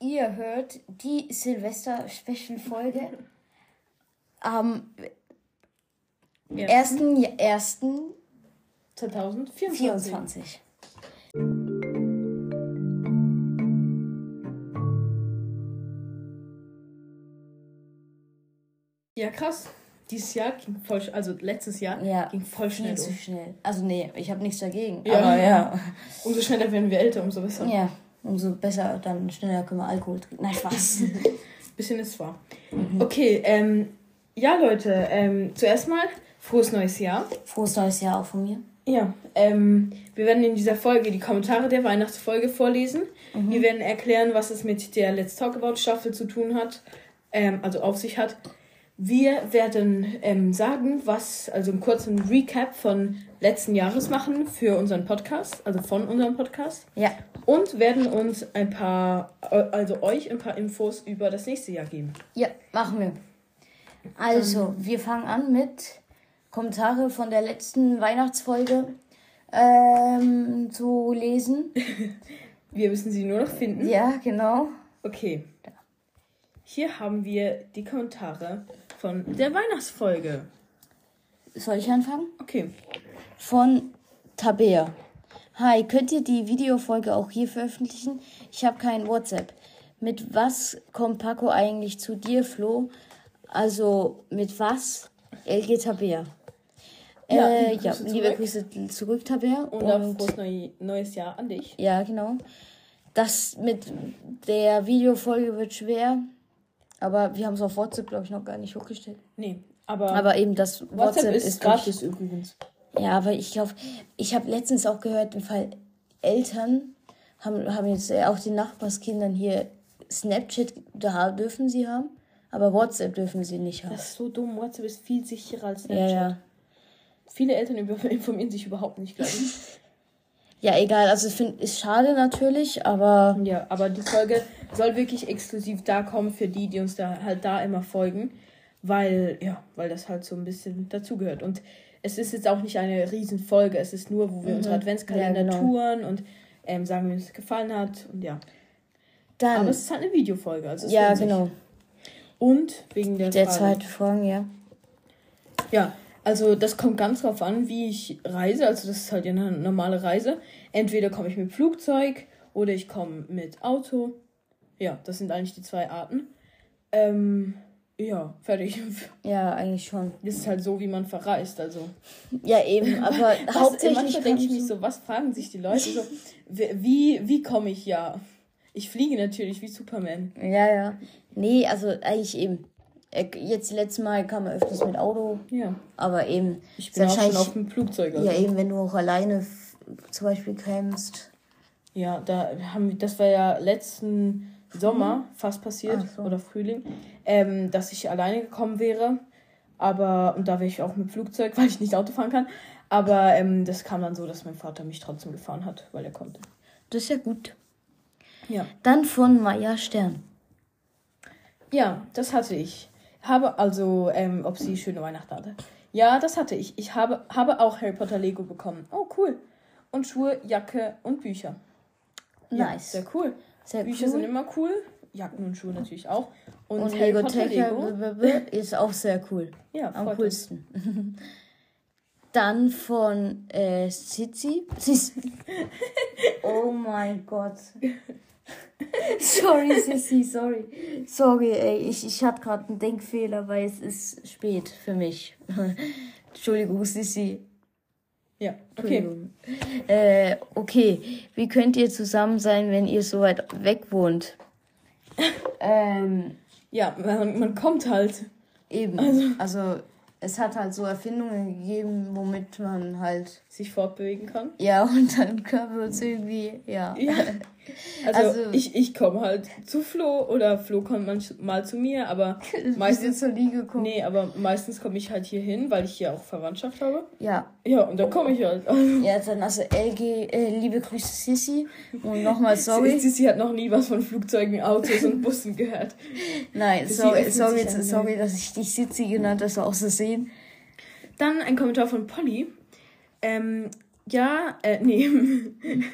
Ihr hört die Silvester-Special-Folge am 1.1.2024. Ja, krass. Dieses Jahr ging voll, also letztes Jahr Ja, ging voll schnell Viel zu schnell. Also nee, ich habe nichts dagegen. Ja. Aber ja. Umso schneller werden wir älter, umso besser. Ja, umso besser, dann schneller können wir Alkohol trinken. Nein, Spaß. Bisschen ist wahr. Mhm. Okay, ähm, ja, Leute, ähm, zuerst mal frohes neues Jahr. Frohes neues Jahr auch von mir. Ja, ähm, wir werden in dieser Folge die Kommentare der Weihnachtsfolge vorlesen. Mhm. Wir werden erklären, was es mit der Let's Talk About Staffel zu tun hat, ähm, also auf sich hat. Wir werden ähm, sagen, was, also einen kurzen Recap von letzten Jahres machen für unseren Podcast, also von unserem Podcast. Ja. Und werden uns ein paar, also euch ein paar Infos über das nächste Jahr geben. Ja, machen wir. Also, wir fangen an mit Kommentare von der letzten Weihnachtsfolge ähm, zu lesen. Wir müssen sie nur noch finden. Ja, genau. Okay. Hier haben wir die Kommentare von der Weihnachtsfolge. Soll ich anfangen? Okay. Von Tabea. Hi, könnt ihr die Videofolge auch hier veröffentlichen? Ich habe kein WhatsApp. Mit was kommt Paco eigentlich zu dir, Flo? Also mit was? LG Tabea. Ja, äh, liebe ja, Grüße liebe zurück. Grüße zurück, Tabea. Und, auch frohes neu, neues Jahr an dich. Ja, genau. Das mit der Videofolge wird schwer. Aber wir haben es auf WhatsApp, glaube ich, noch gar nicht hochgestellt. Nee, aber, Aber eben das WhatsApp, WhatsApp ist, ist gratis übrigens. Ja, aber ich glaube, ich habe letztens auch gehört, im Fall Eltern haben, haben jetzt äh, auch den Nachbarskindern hier Snapchat, da dürfen sie haben, aber WhatsApp dürfen sie nicht haben. Das ist so dumm. WhatsApp ist viel sicherer als Ja, Snapchat. ja. Viele Eltern informieren sich überhaupt nicht, glaube ich. Ja, egal, also ich finde, ist schade natürlich, aber ja, aber die Folge soll wirklich exklusiv da kommen für die, die uns da halt da immer folgen. Weil, ja, weil das halt so ein bisschen dazugehört. Und es ist jetzt auch nicht eine Riesenfolge. Es ist nur, wo wir unsere Adventskalender Ja, genau. touren und ähm, sagen, wie uns gefallen hat. Und ja. dann, Aber es ist halt eine Videofolge. Also es ja, genau, Und wegen der, der Frage. zweite Fragen, ja. Ja, also das kommt ganz drauf an, wie ich reise. Also das ist halt ja eine normale Reise. Entweder komme ich mit Flugzeug oder ich komme mit Auto. Ja, das sind eigentlich die zwei Arten. Ähm, ja, fertig. Ja, eigentlich schon. Das ist halt so, wie man verreist. Also Ja, eben, aber was, hauptsächlich manchmal denke ich mich so, was fragen sich die Leute so? Wie, wie komme ich ja? Ich fliege natürlich wie Superman. Ja, ja. Nee, also eigentlich eben. Äh, Jetzt letztes Mal kam er öfters mit Auto, Ja, aber eben. ich bin auch schon auf dem Flugzeug. Also. Ja, eben, wenn du auch alleine zum Beispiel kämst. Ja, da haben wir, das war ja letzten Sommer fast passiert so. oder Frühling, ähm, dass ich alleine gekommen wäre. Aber, und da wäre ich auch mit Flugzeug, weil ich nicht Auto fahren kann. Aber ähm, das kam dann so, dass mein Vater mich trotzdem gefahren hat, weil er konnte. Das ist ja gut. Ja. Dann von Maya Stern. Ja, das hatte ich. Habe also, ähm, ob sie schöne Weihnachten hatte. Ja, das hatte ich. Ich habe, habe auch Harry Potter Lego bekommen. Oh, cool. Und Schuhe, Jacke und Bücher. Ja, Nice. sehr cool. Sehr Bücher cool. sind immer cool. Jacken und Schuhe natürlich auch. Und, Und Lego blablabla ist auch sehr cool. Ja, Am coolsten. Dann von äh, Sitzi. Oh mein Gott. sorry, Sissi, sorry. Sorry, ey. Ich, ich hatte gerade einen Denkfehler, weil es ist spät für mich. Entschuldigung, Sissi. Ja, okay. Äh, okay. Wie könnt ihr zusammen sein, wenn ihr so weit weg wohnt? ähm, Ja, man, man kommt halt. eben. Also, es hat halt so Erfindungen gegeben, womit man halt. sich fortbewegen kann. Ja, und dann können wir uns irgendwie. Ja. Ja. Also, Also- ich, ich komme halt zu Flo oder Flo kommt manchmal zu mir, aber Meistens zur Liege kommen. Nee, aber meistens komme ich halt hier hin, weil ich hier auch Verwandtschaft habe. Ja. Ja, und dann komme ich halt. Ja, dann also LG, äh, liebe Grüße Sissi. Und nochmal sorry. Sie hat noch nie was von Flugzeugen, Autos und Bussen gehört. Nein, sorry, sorry, sorry, dass ich dich Sissi genannt habe, aus Versehen. Dann ein Kommentar von Polly. Ähm, Ja, äh, nee.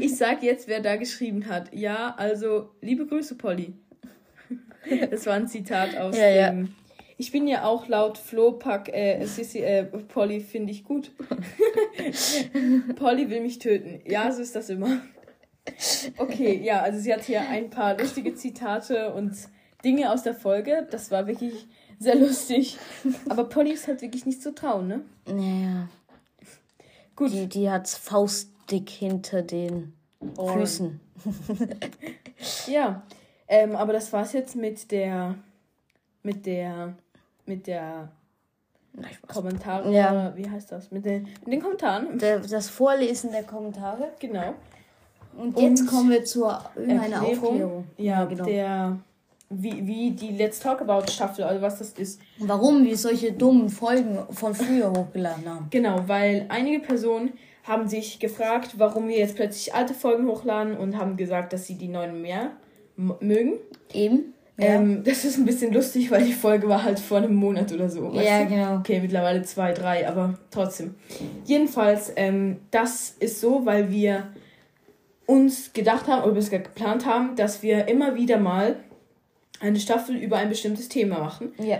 ich sag jetzt, wer da geschrieben hat. Ja, also, liebe Grüße, Polly. Das war ein Zitat aus ja, dem. Ja. Ich bin ja auch laut Flohpack, äh, Sissi, äh, Polly finde ich gut. Polly will mich töten. Ja, so ist das immer. Okay, ja, also sie hat hier ein paar lustige Zitate und Dinge aus der Folge. Das war wirklich sehr lustig. Aber Polly ist halt wirklich nicht zu trauen, ne? Naja. Gut. Die, die hat faustdick hinter den Ohren. Füßen. ja, ähm, aber das war's jetzt mit der, mit der, mit der Kommentare. Ja. Wie heißt das? Mit den, mit den Kommentaren. Der, das Vorlesen der Kommentare. Genau. Und jetzt Und kommen wir zu einer Aufklärung. Ja, ja, genau. Der, wie, wie die Let's Talk About Staffel, also was das ist. Warum wir solche dummen Folgen von früher hochgeladen haben. Genau, weil einige Personen haben sich gefragt, warum wir jetzt plötzlich alte Folgen hochladen und haben gesagt, dass sie die neuen mehr mögen. Eben. Ja. Ähm, das ist ein bisschen lustig, weil die Folge war halt vor einem Monat oder so. Ja, du? genau. Okay, mittlerweile zwei, drei, aber trotzdem. Jedenfalls, ähm, das ist so, weil wir uns gedacht haben oder bisher geplant haben, dass wir immer wieder mal eine Staffel über ein bestimmtes Thema machen. Ja.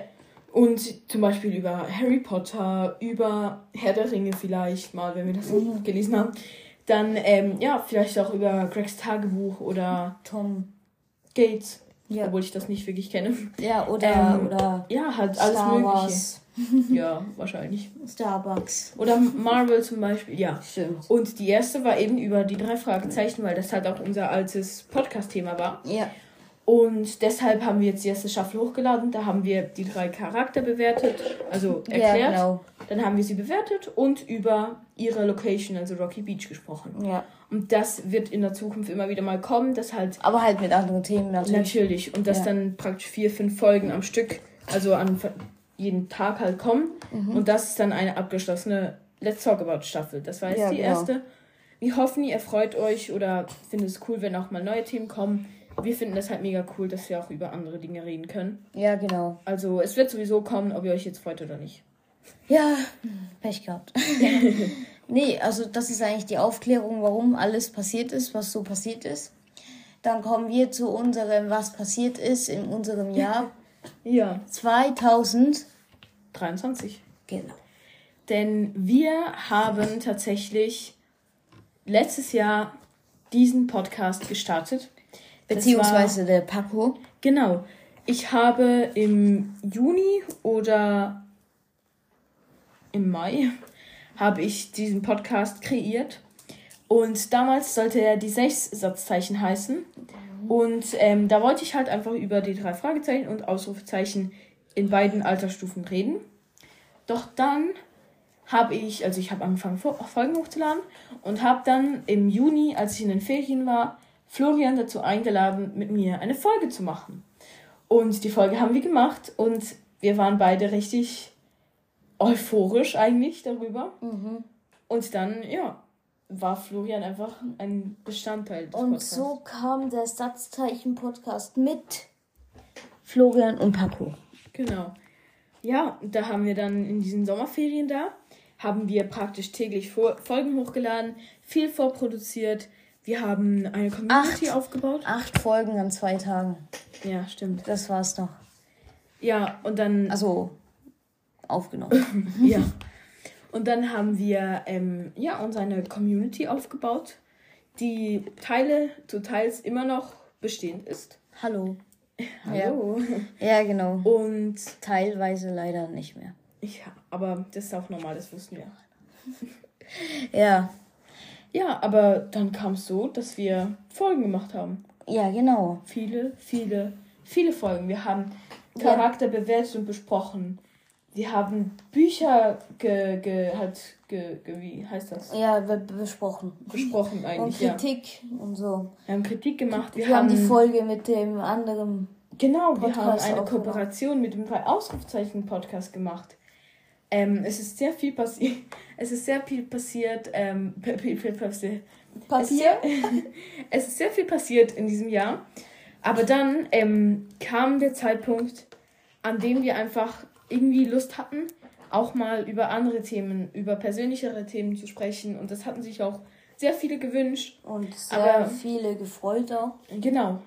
Und zum Beispiel über Harry Potter, über Herr der Ringe vielleicht mal, wenn wir das mhm. gelesen haben. Dann, ähm, ja, vielleicht auch über Gregs Tagebuch oder Tom Gates. Ja. Obwohl ich das nicht wirklich kenne. Ja, oder, ähm, oder ja, halt alles Star Mögliche. Wars. ja, wahrscheinlich. Starbucks. Oder Marvel zum Beispiel, ja. Stimmt. Und die erste war eben über die drei Fragezeichen, weil das halt auch unser altes Podcast-Thema war. Ja. Und deshalb haben wir jetzt die erste Staffel hochgeladen. Da haben wir die drei Charakter bewertet, also erklärt. Ja, genau. Dann haben wir sie bewertet und über ihre Location, also Rocky Beach, gesprochen. Ja. Und das wird in der Zukunft immer wieder mal kommen, dass halt. Aber halt mit anderen Themen natürlich. Natürlich. Und dass ja. dann praktisch vier, fünf Folgen am Stück, also an jeden Tag halt kommen. Mhm. Und das ist dann eine abgeschlossene Let's Talk About Staffel. Das war jetzt ja, die genau. erste. Wir hoffen, ihr freut euch oder findet es cool, wenn auch mal neue Themen kommen wir finden das halt mega cool, dass wir auch über andere Dinge reden können. Ja, genau. Also es wird sowieso kommen, ob ihr euch jetzt freut oder nicht. Ja, Pech gehabt. nee, also das ist eigentlich die Aufklärung, warum alles passiert ist, was so passiert ist. Dann kommen wir zu unserem, was passiert ist in unserem Jahr. ja. 2023. Genau. Denn wir haben tatsächlich letztes Jahr diesen Podcast gestartet. Beziehungsweise war, der Paco. Genau. Ich habe im Juni oder im Mai habe ich diesen Podcast kreiert. Und damals sollte er die sechs Satzzeichen heißen. Und ähm, da wollte ich halt einfach über die drei Fragezeichen und Ausrufezeichen in beiden Altersstufen reden. Doch dann habe ich, also ich habe angefangen, Folgen hochzuladen und habe dann im Juni, als ich in den Ferien war, Florian dazu eingeladen, mit mir eine Folge zu machen. Und die Folge haben wir gemacht und wir waren beide richtig euphorisch eigentlich darüber. Mhm. Und dann, ja, war Florian einfach ein Bestandteil des Und Podcasts. so kam der Satzzeichen-Podcast mit Florian und Paco. Genau. Ja, da haben wir dann in diesen Sommerferien da, haben wir praktisch täglich Folgen hochgeladen, viel vorproduziert, wir haben eine Community acht, aufgebaut. Acht Folgen an zwei Tagen. Ja, stimmt. Das war's doch. Ja, und dann. Also aufgenommen. ja. Und dann haben wir ähm, ja uns eine Community aufgebaut, die Teile zu Teils immer noch bestehend ist. Hallo. Hallo. Ja. ja, genau. Und teilweise leider nicht mehr. Ja, aber das ist auch normal, das wussten wir. ja. Ja, aber dann kam es so, dass wir Folgen gemacht haben. Ja, genau. Viele, viele, viele Folgen. Wir haben Charakter ja. bewertet und besprochen. Wir haben Bücher ge, ge, halt, ge, ge, wie heißt das? Ja, besprochen. Besprochen eigentlich, Und Kritik ja. und so. Wir haben Kritik gemacht. Wir, wir haben, haben die Folge mit dem anderen Genau, Podcast wir haben eine Kooperation mit dem drei Ausrufzeichen Podcast gemacht. Ähm, es ist sehr viel passiert. Es ist sehr viel passiert. Ähm, Papier. Es ist, sehr, viel passiert in diesem Jahr. Aber dann ähm, kam der Zeitpunkt, an dem wir einfach irgendwie Lust hatten auch mal über andere Themen, über persönlichere Themen zu sprechen. Und das hatten sich auch sehr viele gewünscht. Und sehr Aber, viele gefreut auch. Genau.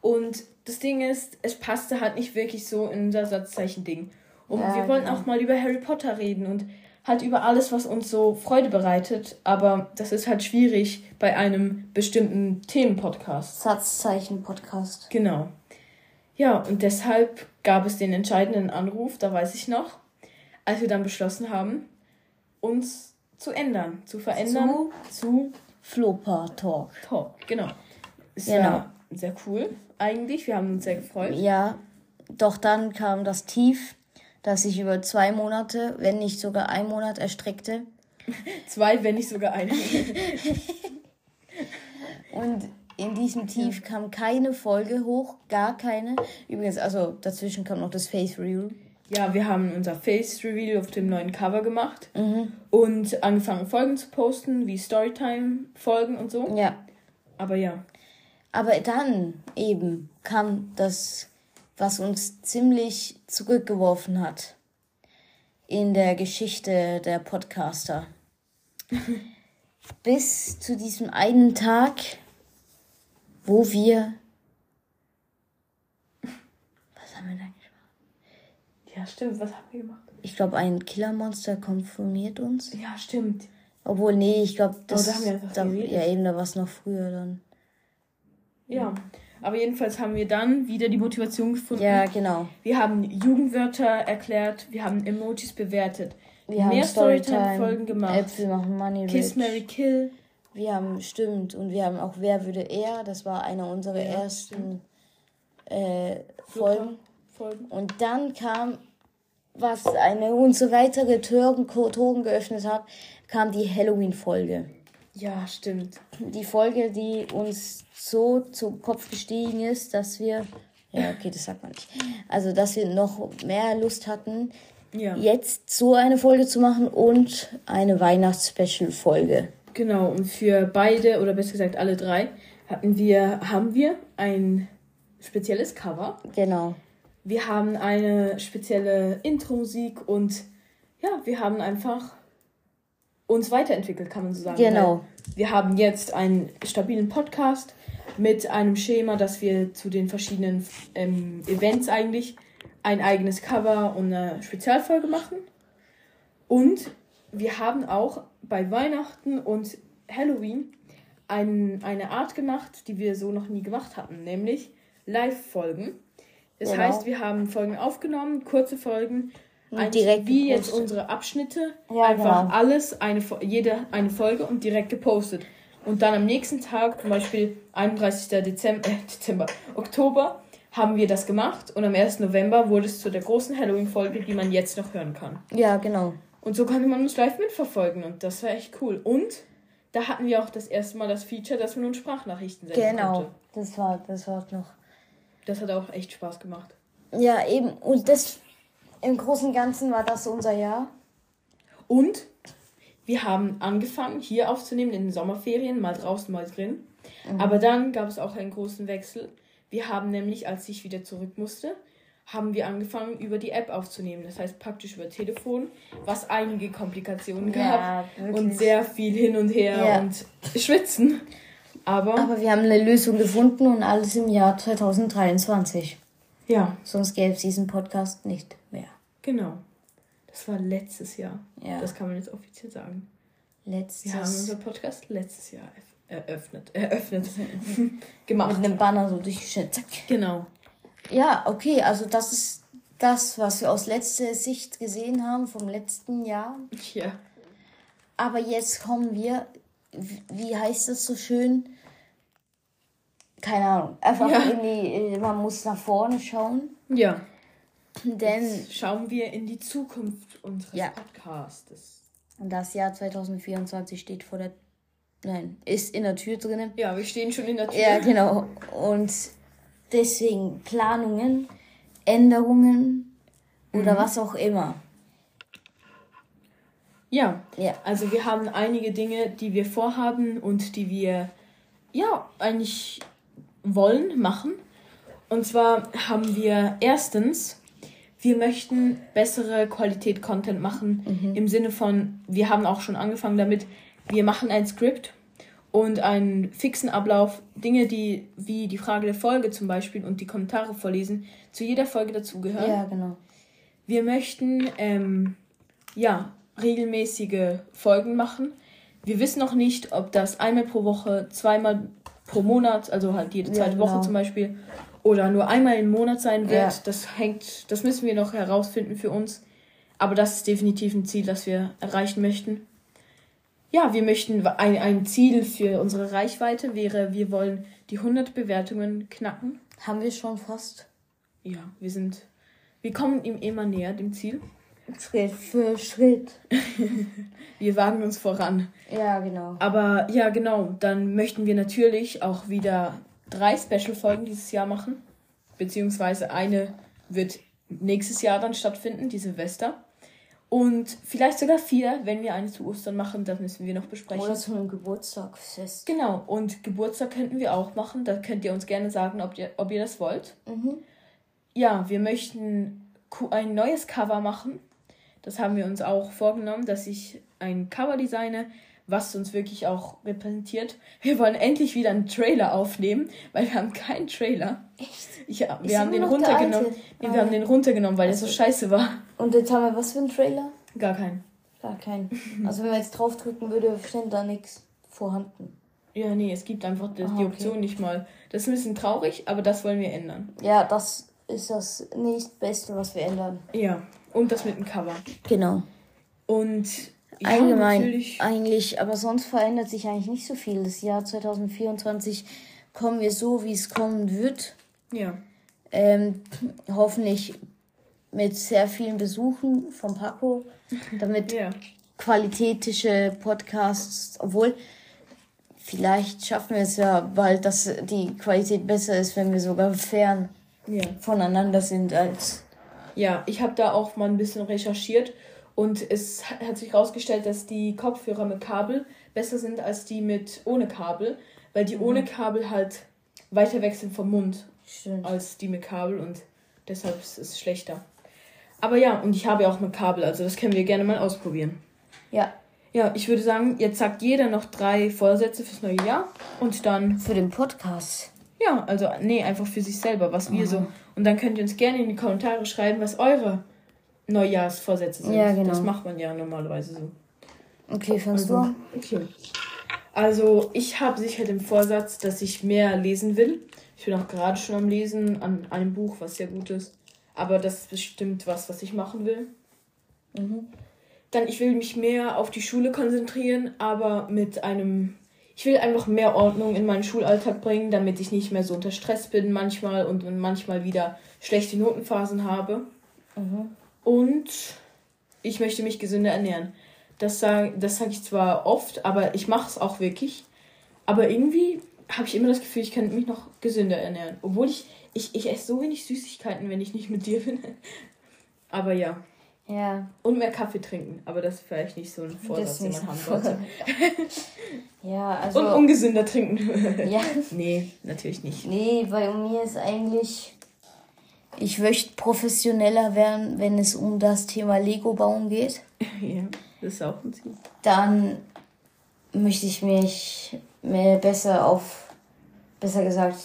Und das Ding ist, es passte halt nicht wirklich so in unser Satzzeichen-Ding. Und ja, wir wollten genau. auch mal über Harry Potter reden und halt über alles, was uns so Freude bereitet. Aber das ist halt schwierig bei einem bestimmten Themenpodcast. Satzzeichen-Podcast. Genau. Ja, und deshalb gab es den entscheidenden Anruf, da weiß ich noch, als wir dann beschlossen haben, uns zu ändern, zu verändern zu, zu Flopa Talk. Talk, genau. Es genau. war sehr cool eigentlich, wir haben uns sehr gefreut. Ja, doch dann kam das Tief das sich über zwei Monate, wenn nicht sogar ein Monat erstreckte. zwei, wenn nicht sogar eine. Und in diesem Tief kam keine Folge hoch, gar keine. Übrigens, also dazwischen kam noch das Face Review. Ja, wir haben unser Face Reveal auf dem neuen Cover gemacht mhm. und angefangen Folgen zu posten, wie Storytime Folgen und so. Ja. Aber ja. Aber dann eben kam das was uns ziemlich zurückgeworfen hat in der Geschichte der Podcaster. Bis zu diesem einen Tag, wo wir. Was haben wir da gemacht? Ja, stimmt, was haben wir gemacht? Ich glaube, ein Killermonster konfirmiert uns. Ja, stimmt. Obwohl, nee, ich glaube, das. Oh, da haben wir einfach da, ja, eben, da war es noch früher dann. Ja. Aber jedenfalls haben wir dann wieder die Motivation gefunden. Ja, genau. Wir haben Jugendwörter erklärt, wir haben Emojis bewertet. Wir haben mehr Storytime-Folgen gemacht. Äpfel machen Money Kiss, Mary Kill. Wir haben, stimmt, und wir haben auch Wer würde er, das war einer unserer ja, ersten äh, Folgen. Folgen. Und dann kam, was eine unsere weitere Türen, Toren geöffnet hat, kam die Halloween-Folge. Ja, stimmt. Die Folge, die uns so zu Kopf gestiegen ist, dass wir, ja, okay, das sagt man nicht, also dass wir noch mehr Lust hatten, ja. jetzt so eine Folge zu machen und eine Weihnachts-Special-Folge. Genau, und für beide, oder besser gesagt alle drei, hatten wir, haben wir ein spezielles Cover. Genau. Wir haben eine spezielle Intro-Musik und ja, wir haben einfach uns weiterentwickelt, kann man so sagen. Genau. Wir haben jetzt einen stabilen Podcast mit einem Schema, dass wir zu den verschiedenen ähm, Events eigentlich ein eigenes Cover und eine Spezialfolge machen. Und wir haben auch bei Weihnachten und Halloween ein, eine Art gemacht, die wir so noch nie gemacht hatten, nämlich Live-Folgen. Das genau. heißt, wir haben Folgen aufgenommen, kurze Folgen, direkt wie jetzt unsere Abschnitte, ja, einfach genau. alles, eine, jede eine Folge und direkt gepostet. Und dann am nächsten Tag, zum Beispiel 31. Dezember, äh, Dezember, Oktober, haben wir das gemacht und am 1. November wurde es zu der großen Halloween-Folge, die man jetzt noch hören kann. Ja, genau. Und so konnte man uns live mitverfolgen und das war echt cool. Und da hatten wir auch das erste Mal das Feature, dass man nun Sprachnachrichten senden genau. konnte. Genau, das war, das war noch. Das hat auch echt Spaß gemacht. Ja, eben. Und das im Großen und Ganzen war das unser Jahr. Und wir haben angefangen, hier aufzunehmen in den Sommerferien, mal draußen, mal drin. Mhm. Aber dann gab es auch einen großen Wechsel. Wir haben nämlich, als ich wieder zurück musste, haben wir angefangen, über die App aufzunehmen. Das heißt praktisch über Telefon, was einige Komplikationen ja, gab und sehr viel hin und her ja. und schwitzen. Aber, Aber wir haben eine Lösung gefunden und alles im Jahr 2023. Ja. Sonst gäbe es diesen Podcast nicht mehr. Genau. Das war letztes Jahr. Ja. Das kann man jetzt offiziell sagen. Letztes Wir haben unseren Podcast letztes Jahr eröffnet. Eröffnet. gemacht. Mit einem Banner so durchgeschnitten. Zack. Genau. Ja, okay, also das ist das, was wir aus letzter Sicht gesehen haben vom letzten Jahr. Ja. Aber jetzt kommen wir, wie heißt das so schön? Keine Ahnung. Einfach ja. in die, man muss nach vorne schauen. Ja. Denn Jetzt schauen wir in die Zukunft unseres ja. Podcastes. Und das Jahr 2024 steht vor der. Nein, ist in der Tür drinnen. Ja, wir stehen schon in der Tür. Ja, genau. Und deswegen Planungen, Änderungen oder mhm. was auch immer. Ja. ja, also wir haben einige Dinge, die wir vorhaben und die wir ja eigentlich wollen machen. Und zwar haben wir erstens wir möchten bessere Qualität Content machen. Mhm. Im Sinne von, wir haben auch schon angefangen damit, wir machen ein Skript und einen fixen Ablauf, Dinge, die wie die Frage der Folge zum Beispiel und die Kommentare vorlesen, zu jeder Folge dazugehören. Ja, genau. Wir möchten ähm, ja regelmäßige Folgen machen. Wir wissen noch nicht, ob das einmal pro Woche, zweimal pro Monat, also halt jede zweite ja, genau. Woche zum Beispiel, oder nur einmal im Monat sein wird. Ja. Das hängt, das müssen wir noch herausfinden für uns. Aber das ist definitiv ein Ziel, das wir erreichen möchten. Ja, wir möchten ein, ein Ziel für unsere Reichweite wäre, wir wollen die 100 Bewertungen knacken. Haben wir schon fast? Ja, wir sind, wir kommen ihm immer näher, dem Ziel. Schritt für Schritt. wir wagen uns voran. Ja, genau. Aber ja, genau, dann möchten wir natürlich auch wieder drei Special-Folgen dieses Jahr machen. Beziehungsweise eine wird nächstes Jahr dann stattfinden, die Silvester. Und vielleicht sogar vier, wenn wir eine zu Ostern machen, das müssen wir noch besprechen. Oder zu einem Geburtstagsfest. Genau, und Geburtstag könnten wir auch machen. Da könnt ihr uns gerne sagen, ob ihr, ob ihr das wollt. Mhm. Ja, wir möchten ein neues Cover machen. Das haben wir uns auch vorgenommen, dass ich ein Cover designe, was uns wirklich auch repräsentiert. Wir wollen endlich wieder einen Trailer aufnehmen, weil wir haben keinen Trailer. Echt? Ja, wir haben den runtergenommen. Nee, wir haben den runtergenommen, weil also, der so scheiße war. Und jetzt haben wir was für einen Trailer? Gar keinen. Gar keinen. Also wenn man jetzt draufdrücken würde, steht da nichts vorhanden. Ja, nee, es gibt einfach die, ah, die Option okay. nicht mal. Das ist ein bisschen traurig, aber das wollen wir ändern. Ja, das ist das nächstbeste, was wir ändern. Ja, und das mit dem Cover. Genau. Und ja, allgemein natürlich. eigentlich, aber sonst verändert sich eigentlich nicht so viel. Das Jahr 2024 kommen wir so, wie es kommen wird. Ja. Ähm, hoffentlich mit sehr vielen Besuchen von Paco, damit ja. qualitätische Podcasts, obwohl vielleicht schaffen wir es ja bald, dass die Qualität besser ist, wenn wir sogar fern ja. voneinander sind als. Ja, ich habe da auch mal ein bisschen recherchiert und es hat sich herausgestellt, dass die Kopfhörer mit Kabel besser sind als die mit ohne Kabel, weil die mhm. ohne Kabel halt weiter weg sind vom Mund Stimmt. als die mit Kabel und deshalb ist es schlechter. Aber ja, und ich habe ja auch mit Kabel, also das können wir gerne mal ausprobieren. Ja. Ja, ich würde sagen, jetzt sagt jeder noch drei Vorsätze fürs neue Jahr und dann. Für den Podcast. Ja, also, nee, einfach für sich selber, was mhm. wir so. Und dann könnt ihr uns gerne in die Kommentare schreiben, was eure Neujahrsvorsätze sind. Ja, genau. Das macht man ja normalerweise so. Okay, fängst also, du Okay. Also, ich habe sicher den Vorsatz, dass ich mehr lesen will. Ich bin auch gerade schon am Lesen an einem Buch, was sehr gut ist. Aber das ist bestimmt was, was ich machen will. Mhm. Dann, ich will mich mehr auf die Schule konzentrieren, aber mit einem. Ich will einfach mehr Ordnung in meinen Schulalltag bringen, damit ich nicht mehr so unter Stress bin manchmal und manchmal wieder schlechte Notenphasen habe. Mhm. Und ich möchte mich gesünder ernähren. Das sage das sag ich zwar oft, aber ich mache es auch wirklich. Aber irgendwie habe ich immer das Gefühl, ich kann mich noch gesünder ernähren. Obwohl ich, ich, ich esse so wenig Süßigkeiten, wenn ich nicht mit dir bin. aber ja. Ja. Und mehr Kaffee trinken. Aber das ist vielleicht nicht so ein Vorsatz, den man haben sollte. ja, also. Und ungesünder trinken. ja. Nee, natürlich nicht. Nee, bei mir ist eigentlich ich möchte professioneller werden, wenn es um das Thema Lego bauen geht. Ja, das ist auch ein Ziel. Dann möchte ich mich mehr besser auf, besser gesagt,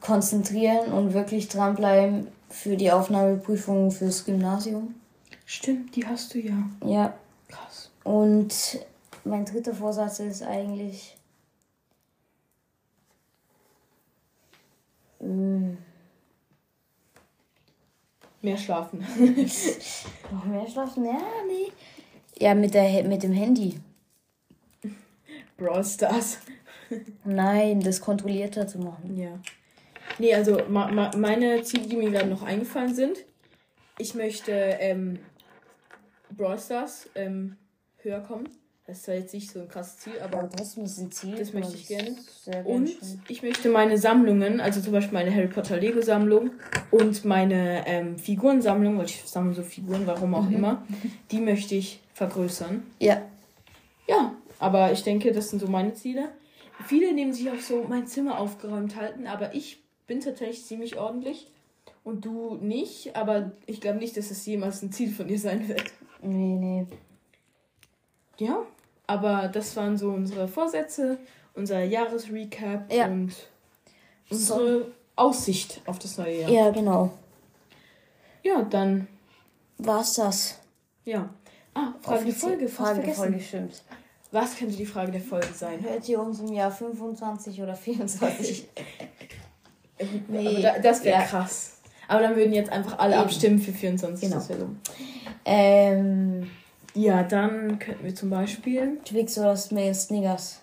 konzentrieren und wirklich dranbleiben für die Aufnahmeprüfung fürs Gymnasium. Stimmt, die hast du ja. Ja. Krass. Und mein dritter Vorsatz ist eigentlich. Mh, mm, Mehr schlafen. Noch mehr schlafen? Ja, nee. Ja, mit, der, mit dem Handy. Brawl Stars. Nein, das kontrollierter zu machen. Ja. Nee, also ma, ma, meine Ziele, die mir gerade noch eingefallen sind. Ich möchte ähm, Brawl Stars ähm, höher kommen. Das ist zwar jetzt nicht so ein krasses Ziel, aber ja, das ist ein Ziel. Das möchte ich gerne. Und ich möchte meine Sammlungen, also zum Beispiel meine Harry Potter Lego Sammlung und meine ähm, Figurensammlung, weil ich sammle so Figuren, warum auch mhm. immer, die möchte ich vergrößern. Ja. Ja, aber ich denke, das sind so meine Ziele. Viele nehmen sich auch so mein Zimmer aufgeräumt halten, aber ich bin tatsächlich ziemlich ordentlich. Und du nicht, aber ich glaube nicht, dass es jemals ein Ziel von dir sein wird. Nee, nee. Ja, aber das waren so unsere Vorsätze, unser Jahresrecap Ja. und unsere Aussicht auf das neue Jahr. Ja, genau. Ja, dann, War's das? ja. Ah, Frage der Folge, fast Frage der vergessen. Folge, stimmt. Was könnte die Frage der Folge sein? Hört ihr uns im Jahr 25 oder 24? Nee, da, das wäre ja. krass. Aber dann würden jetzt einfach alle Eben. abstimmen für 24. Genau. Ähm, Ja, dann könnten wir zum Beispiel. Twix oder Snickers?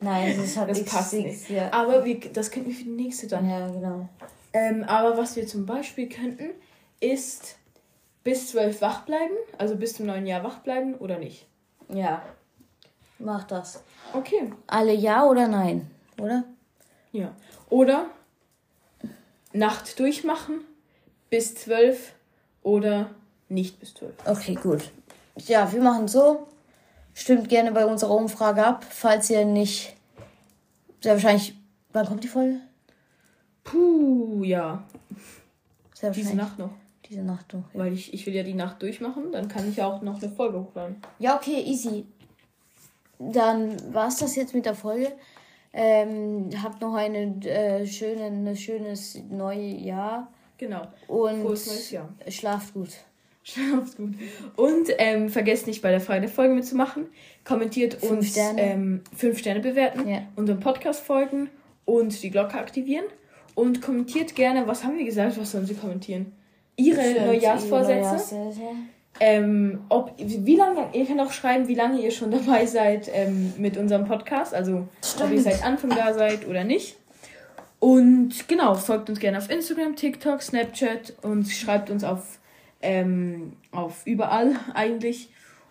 Nein, das hat Das passt nicht. Ja. Aber wir, das könnten wir für die nächste dann. ja, genau. Ähm, aber was wir zum Beispiel könnten, ist bis 12 wach bleiben, also bis zum neuen Jahr wach bleiben oder nicht. Ja. Mach das. Okay. Alle ja oder nein? Oder? Ja. Oder Nacht durchmachen bis 12 oder nicht bis 12. Okay, gut. Ja, wir machen so. Stimmt gerne bei unserer Umfrage ab, falls ihr nicht. Sehr wahrscheinlich. Wann kommt die Folge? Puh, ja. Sehr Diese. Nacht noch. Diese Nacht noch. Ja. Weil ich, ich will ja die Nacht durchmachen, dann kann ich ja auch noch eine Folge hochladen. Ja, okay, easy. Dann war's das jetzt mit der Folge. Ähm, habt noch eine, äh, schöne, ein schönes neues Jahr Genau. und Frohes neues Jahr. schlaft gut. Schlaft gut. Und ähm, vergesst nicht bei der Frage der Folge mitzumachen. Kommentiert Fünf uns Sterne. Ähm, fünf Sterne bewerten, Ja. unseren Podcast folgen und die Glocke aktivieren. Und kommentiert gerne, was haben wir gesagt, was sollen sie kommentieren? Ihre Neujahrsvorsätze. Neujahrsvorsätze. Ähm, ob, wie lange, ihr könnt auch schreiben, wie lange ihr schon dabei seid ähm, mit unserem Podcast. Also, ob ihr Stimmt. seit Anfang da seid oder nicht. Und genau, folgt uns gerne auf Instagram, TikTok, Snapchat und schreibt uns auf, ähm, auf überall eigentlich.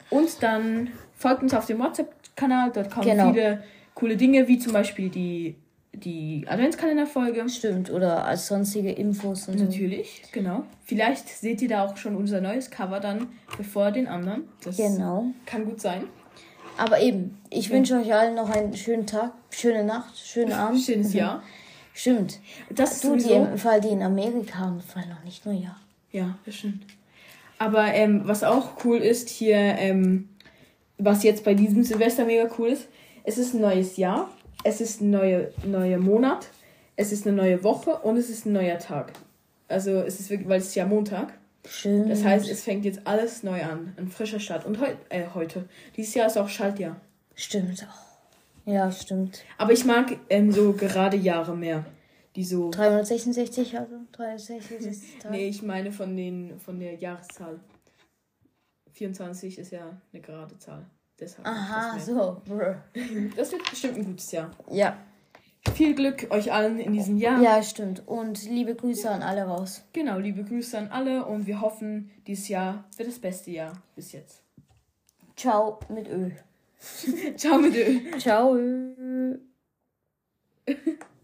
Und dann folgt uns auf dem WhatsApp-Kanal. Dort kommen Genau. viele coole Dinge, wie zum Beispiel die, die Adventskalender-Folge. Stimmt, oder als sonstige Infos und so. Natürlich, genau. Vielleicht seht ihr da auch schon unser neues Cover dann bevor den anderen. Das Genau. kann gut sein. Aber eben, ich wünsche euch allen noch einen schönen Tag, schöne Nacht, schönen Abend. Schönes Jahr. Stimmt. Das Du, die im Fall, die in Amerika haben, fallen noch nicht nur ja. Ja, das stimmt. Aber ähm, was auch cool ist hier, ähm, was jetzt bei diesem Silvester mega cool ist, es ist ein neues Jahr, es ist ein neuer neue Monat, es ist eine neue Woche und es ist ein neuer Tag. Also es ist wirklich, weil es ist ja Montag. Schön. Das heißt, es fängt jetzt alles neu an. Ein frischer Start. Und heu äh, heute. Dieses Jahr ist auch Schaltjahr. Stimmt auch. Ja, stimmt. Aber ich mag ähm, so gerade Jahre mehr. Die so. 366, also 366 Tage. Nee, ich meine von, den, von der Jahreszahl. 24 ist ja eine gerade Zahl. Deshalb. Aha, so. Das wird bestimmt ein gutes Jahr. Ja. Viel Glück euch allen in diesem Jahr. Ja, stimmt. Und liebe Grüße an alle raus. Genau, liebe Grüße an alle und wir hoffen, dieses Jahr wird das beste Jahr bis jetzt. Ciao mit Ö. Ciao mit Ö. Ciao.